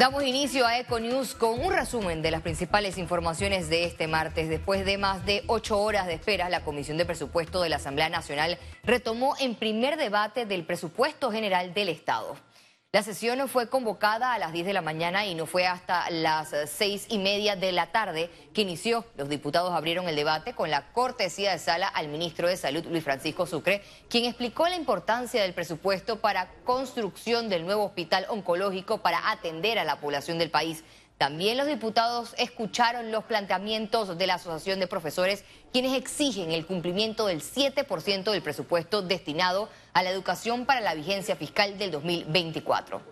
Damos inicio a Econews con un resumen de las principales informaciones de este martes. Después de más de ocho horas de espera, la Comisión de Presupuesto de la Asamblea Nacional retomó en primer debate del presupuesto general del Estado. La sesión fue convocada a las 10 de la mañana y no fue hasta las seis y media de la tarde que inició. Los diputados abrieron el debate con la cortesía de sala al ministro de Salud, Luis Francisco Sucre, quien explicó la importancia del presupuesto para construcción del nuevo hospital oncológico para atender a la población del país. También los diputados escucharon los planteamientos de la Asociación de Profesores, quienes exigen el cumplimiento del 7% del presupuesto destinado a la educación para la vigencia fiscal del 2024.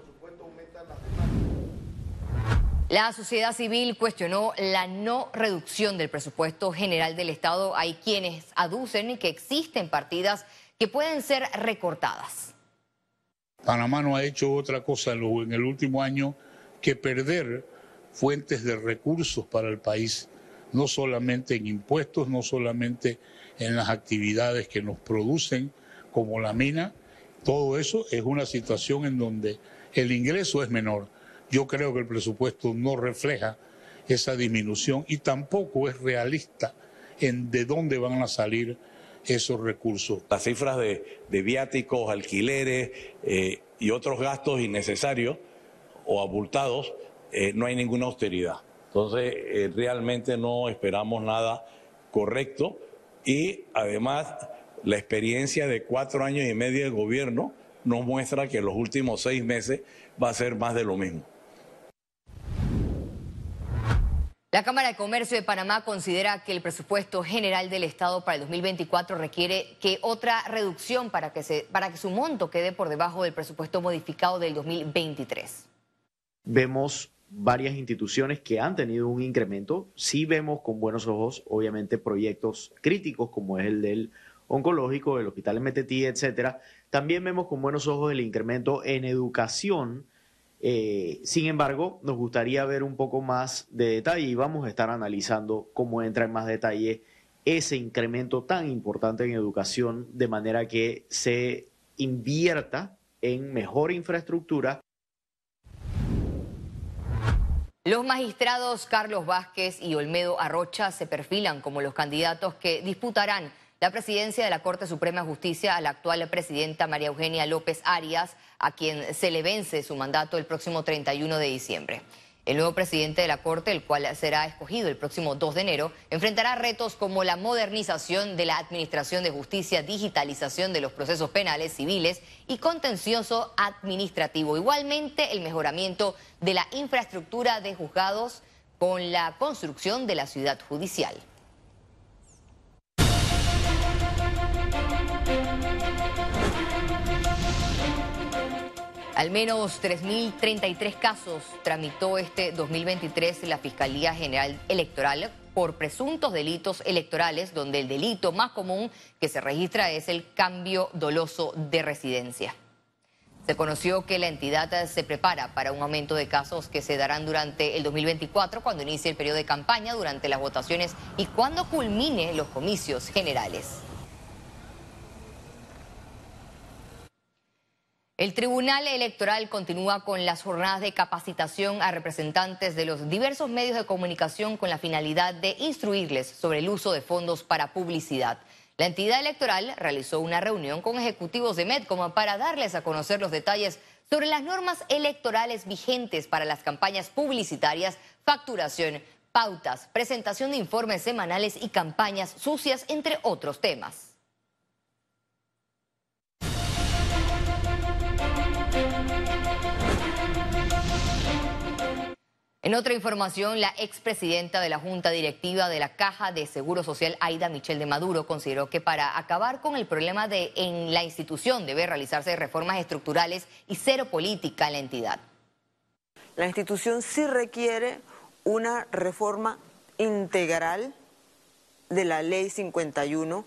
La sociedad civil cuestionó la no reducción del presupuesto general del Estado. Hay quienes aducen que existen partidas que pueden ser recortadas. Panamá no ha hecho otra cosa en el último año que perder fuentes de recursos para el país, no solamente en impuestos, no solamente en las actividades que nos producen, como la mina, todo eso es una situación en donde el ingreso es menor. Yo creo que el presupuesto no refleja esa disminución y tampoco es realista en de dónde van a salir esos recursos. Las cifras de, viáticos, alquileres eh, y otros gastos innecesarios o abultados eh, no hay ninguna austeridad. Entonces, eh, realmente no esperamos nada correcto y además la experiencia de cuatro años y medio de gobierno nos muestra que en los últimos seis meses va a ser más de lo mismo. La Cámara de Comercio de Panamá considera que el presupuesto general del Estado para el 2024 requiere que otra reducción para que, se, para que su monto quede por debajo del presupuesto modificado del 2023. Vemos varias instituciones que han tenido un incremento. Sí vemos con buenos ojos, obviamente, proyectos críticos como es el del oncológico, el hospital MTT, etcétera. También vemos con buenos ojos el incremento en educación. Eh, sin embargo, nos gustaría ver un poco más de detalle y vamos a estar analizando cómo entra en más detalle ese incremento tan importante en educación de manera que se invierta en mejor infraestructura los magistrados Carlos Vázquez y Olmedo Arrocha se perfilan como los candidatos que disputarán la presidencia de la Corte Suprema de Justicia a la actual presidenta María Eugenia López Arias, a quien se le vence su mandato el próximo 31 de diciembre. El nuevo presidente de la Corte, el cual será escogido el próximo 2 de enero, enfrentará retos como la modernización de la Administración de Justicia, digitalización de los procesos penales, civiles y contencioso administrativo. Igualmente, el mejoramiento de la infraestructura de juzgados con la construcción de la ciudad judicial. Al menos 3.033 casos tramitó este 2023 la Fiscalía General Electoral por presuntos delitos electorales, donde el delito más común que se registra es el cambio doloso de residencia. Se conoció que la entidad se prepara para un aumento de casos que se darán durante el 2024, cuando inicie el periodo de campaña, durante las votaciones y cuando culmine los comicios generales. El Tribunal Electoral continúa con las jornadas de capacitación a representantes de los diversos medios de comunicación con la finalidad de instruirles sobre el uso de fondos para publicidad. La entidad electoral realizó una reunión con ejecutivos de Medcom para darles a conocer los detalles sobre las normas electorales vigentes para las campañas publicitarias, facturación, pautas, presentación de informes semanales y campañas sucias, entre otros temas. En otra información, la expresidenta de la Junta Directiva de la Caja de Seguro Social, Aida Michel de Maduro, consideró que para acabar con el problema de en la institución debe realizarse reformas estructurales y cero política en la entidad. La institución sí requiere una reforma integral de la Ley 51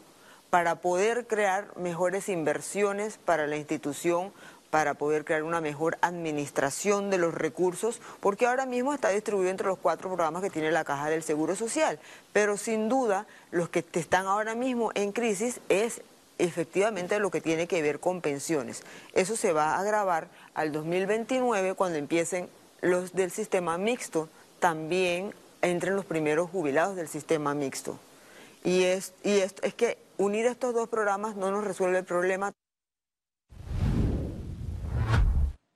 para poder crear mejores inversiones para la institución, para poder crear una mejor administración de los recursos, porque ahora mismo está distribuido entre los cuatro programas que tiene la Caja del Seguro Social. Pero sin duda, los que están ahora mismo en crisis es efectivamente lo que tiene que ver con pensiones. Eso se va a agravar al 2029 cuando empiecen los del sistema mixto también entren los primeros jubilados del sistema mixto. Y, es, y es, es que unir estos dos programas no nos resuelve el problema.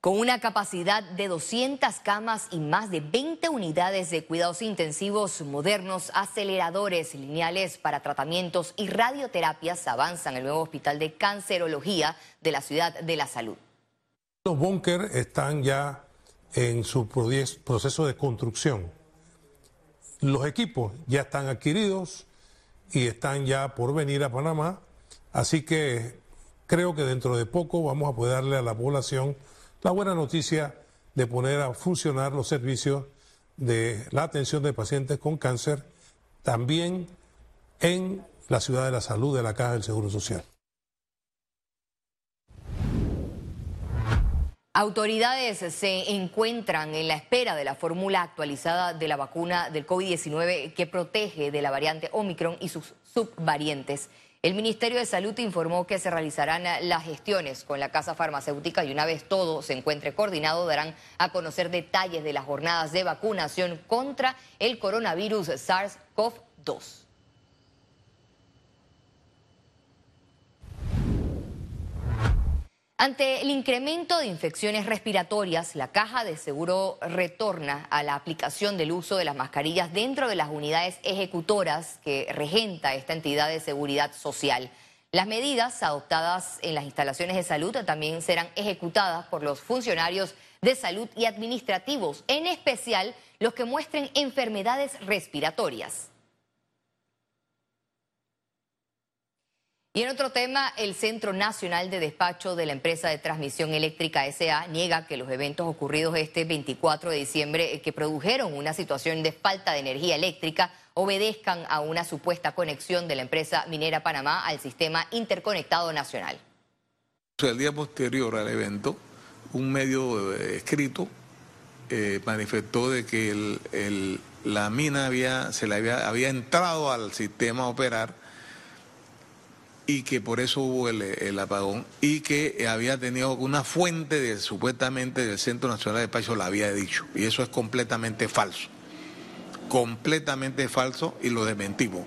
Con una capacidad de 200 camas y más de 20 unidades de cuidados intensivos modernos, aceleradores lineales para tratamientos y radioterapias, avanzan el nuevo hospital de cancerología de la Ciudad de la Salud. Los búnker están ya en su proceso de construcción. Los equipos ya están adquiridos y están ya por venir a Panamá, así que creo que dentro de poco vamos a poder darle a la población la buena noticia de poner a funcionar los servicios de la atención de pacientes con cáncer también en la ciudad de la salud de la Caja del Seguro Social. Autoridades se encuentran en la espera de la fórmula actualizada de la vacuna del COVID-19 que protege de la variante Omicron y sus subvariantes. El Ministerio de Salud informó que se realizarán las gestiones con la casa farmacéutica y una vez todo se encuentre coordinado darán a conocer detalles de las jornadas de vacunación contra el coronavirus SARS-CoV-2. Ante el incremento de infecciones respiratorias, la Caja de Seguro retorna a la aplicación del uso de las mascarillas dentro de las unidades ejecutoras que regenta esta entidad de seguridad social. Las medidas adoptadas en las instalaciones de salud también serán ejecutadas por los funcionarios de salud y administrativos, en especial los que muestren enfermedades respiratorias. Y en otro tema, el Centro Nacional de Despacho de la empresa de transmisión eléctrica SA niega que los eventos ocurridos este 24 de diciembre eh, que produjeron una situación de falta de energía eléctrica obedezcan a una supuesta conexión de la empresa minera Panamá al sistema interconectado nacional. El día posterior al evento, un medio eh, escrito eh, manifestó de que la mina había, se le había, había entrado al sistema a operar y que por eso hubo el, apagón y que había tenido una fuente de, supuestamente del Centro Nacional de Despacho la había dicho. Y eso es completamente falso. Completamente falso y lo desmentimos.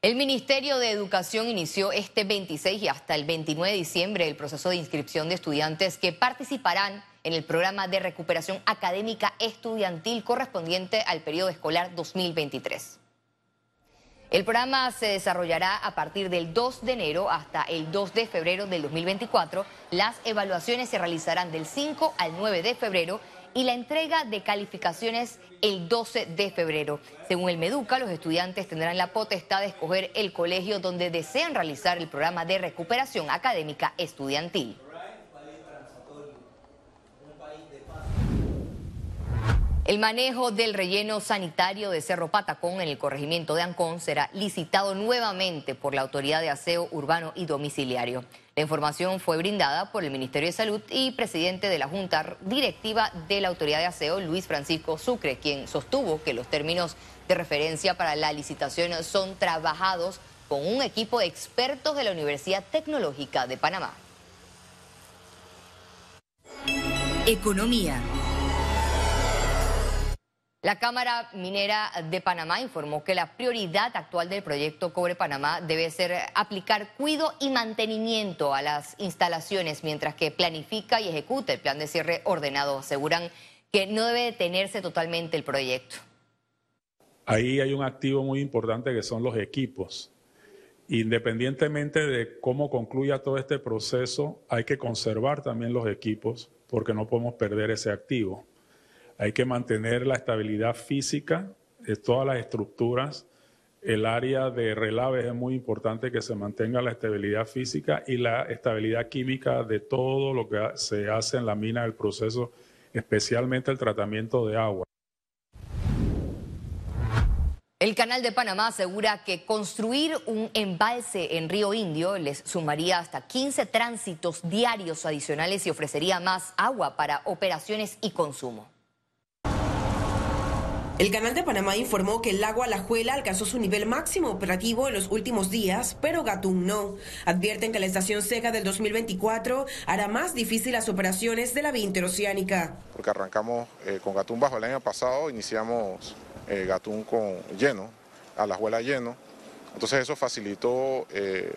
El Ministerio de Educación inició este 26 y hasta el 29 de diciembre el proceso de inscripción de estudiantes que participarán en el programa de recuperación académica estudiantil correspondiente al periodo escolar 2023. El programa se desarrollará a partir del 2 de enero hasta el 2 de febrero del 2024. Las evaluaciones se realizarán del 5 al 9 de febrero y la entrega de calificaciones el 12 de febrero. Según el Meduca, los estudiantes tendrán la potestad de escoger el colegio donde desean realizar el programa de recuperación académica estudiantil. El manejo del relleno sanitario de Cerro Patacón en el corregimiento de Ancón será licitado nuevamente por la Autoridad de Aseo Urbano y Domiciliario. La información fue brindada por el Ministerio de Salud y presidente de la Junta Directiva de la Autoridad de Aseo, Luis Francisco Sucre, quien sostuvo que los términos de referencia para la licitación son trabajados con un equipo de expertos de la Universidad Tecnológica de Panamá. Economía. La Cámara Minera de Panamá informó que la prioridad actual del proyecto Cobre Panamá debe ser aplicar cuido y mantenimiento a las instalaciones mientras que planifica y ejecuta el plan de cierre ordenado. Aseguran que no debe detenerse totalmente el proyecto. Ahí hay un activo muy importante que son los equipos. Independientemente de cómo concluya todo este proceso, hay que conservar también los equipos porque no podemos perder ese activo. Hay que mantener la estabilidad física de todas las estructuras. El área de relaves es muy importante que se mantenga la estabilidad física y la estabilidad química de todo lo que se hace en la mina del proceso, especialmente el tratamiento de agua. El Canal de Panamá asegura que construir un embalse en Río Indio les sumaría hasta 15 tránsitos diarios adicionales y ofrecería más agua para operaciones y consumo. El canal de Panamá informó que el lago Alajuela alcanzó su nivel máximo operativo en los últimos días, pero Gatún no. Advierten que la estación seca del 2024 hará más difícil las operaciones de la vía interoceánica. Porque arrancamos eh, con Gatún bajo el año pasado, iniciamos eh, Gatún con lleno, Alajuela lleno. Entonces eso facilitó eh,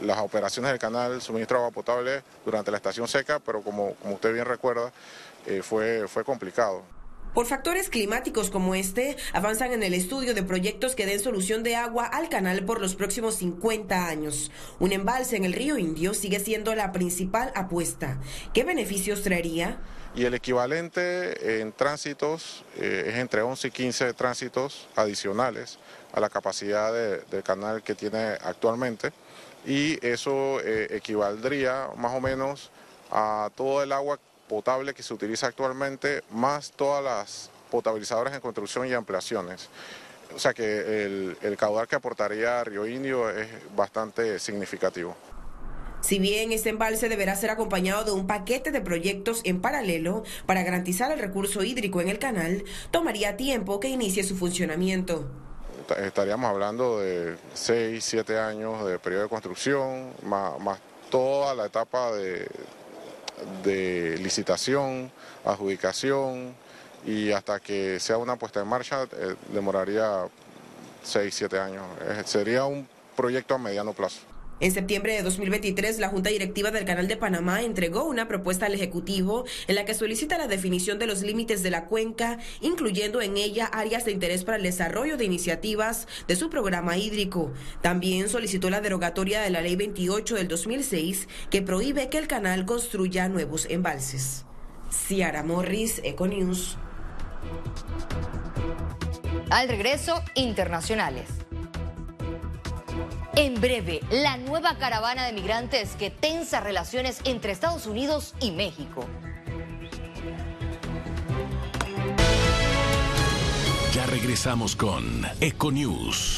las operaciones del canal, suministro de agua potable durante la estación seca, pero como, como usted bien recuerda, fue, fue complicado. Por factores climáticos como este, avanzan en el estudio de proyectos que den solución de agua al canal por los próximos 50 años. Un embalse en el río Indio sigue siendo la principal apuesta. ¿Qué beneficios traería? Y el equivalente en tránsitos eh, es entre 11 y 15 tránsitos adicionales a la capacidad del canal que tiene actualmente. Y eso eh, equivaldría más o menos a todo el agua potable que se utiliza actualmente, más todas las potabilizadoras en construcción y ampliaciones. O sea que el, caudal que aportaría Río Indio es bastante significativo. Si bien este embalse deberá ser acompañado de un paquete de proyectos en paralelo para garantizar el recurso hídrico en el canal, tomaría tiempo que inicie su funcionamiento. Estaríamos hablando de 6, 7 años de periodo de construcción, más toda la etapa de, de licitación, adjudicación y hasta que sea una puesta en marcha eh, demoraría 6, 7 años. Eh, sería un proyecto a mediano plazo. En septiembre de 2023, la Junta Directiva del Canal de Panamá entregó una propuesta al Ejecutivo en la que solicita la definición de los límites de la cuenca, incluyendo en ella áreas de interés para el desarrollo de iniciativas de su programa hídrico. También solicitó la derogatoria de la Ley 28 del 2006, que prohíbe que el canal construya nuevos embalses. Ciara Morris, Econews. Al regreso, internacionales. En breve, la nueva caravana de migrantes que tensa relaciones entre Estados Unidos y México. Ya regresamos con Econews.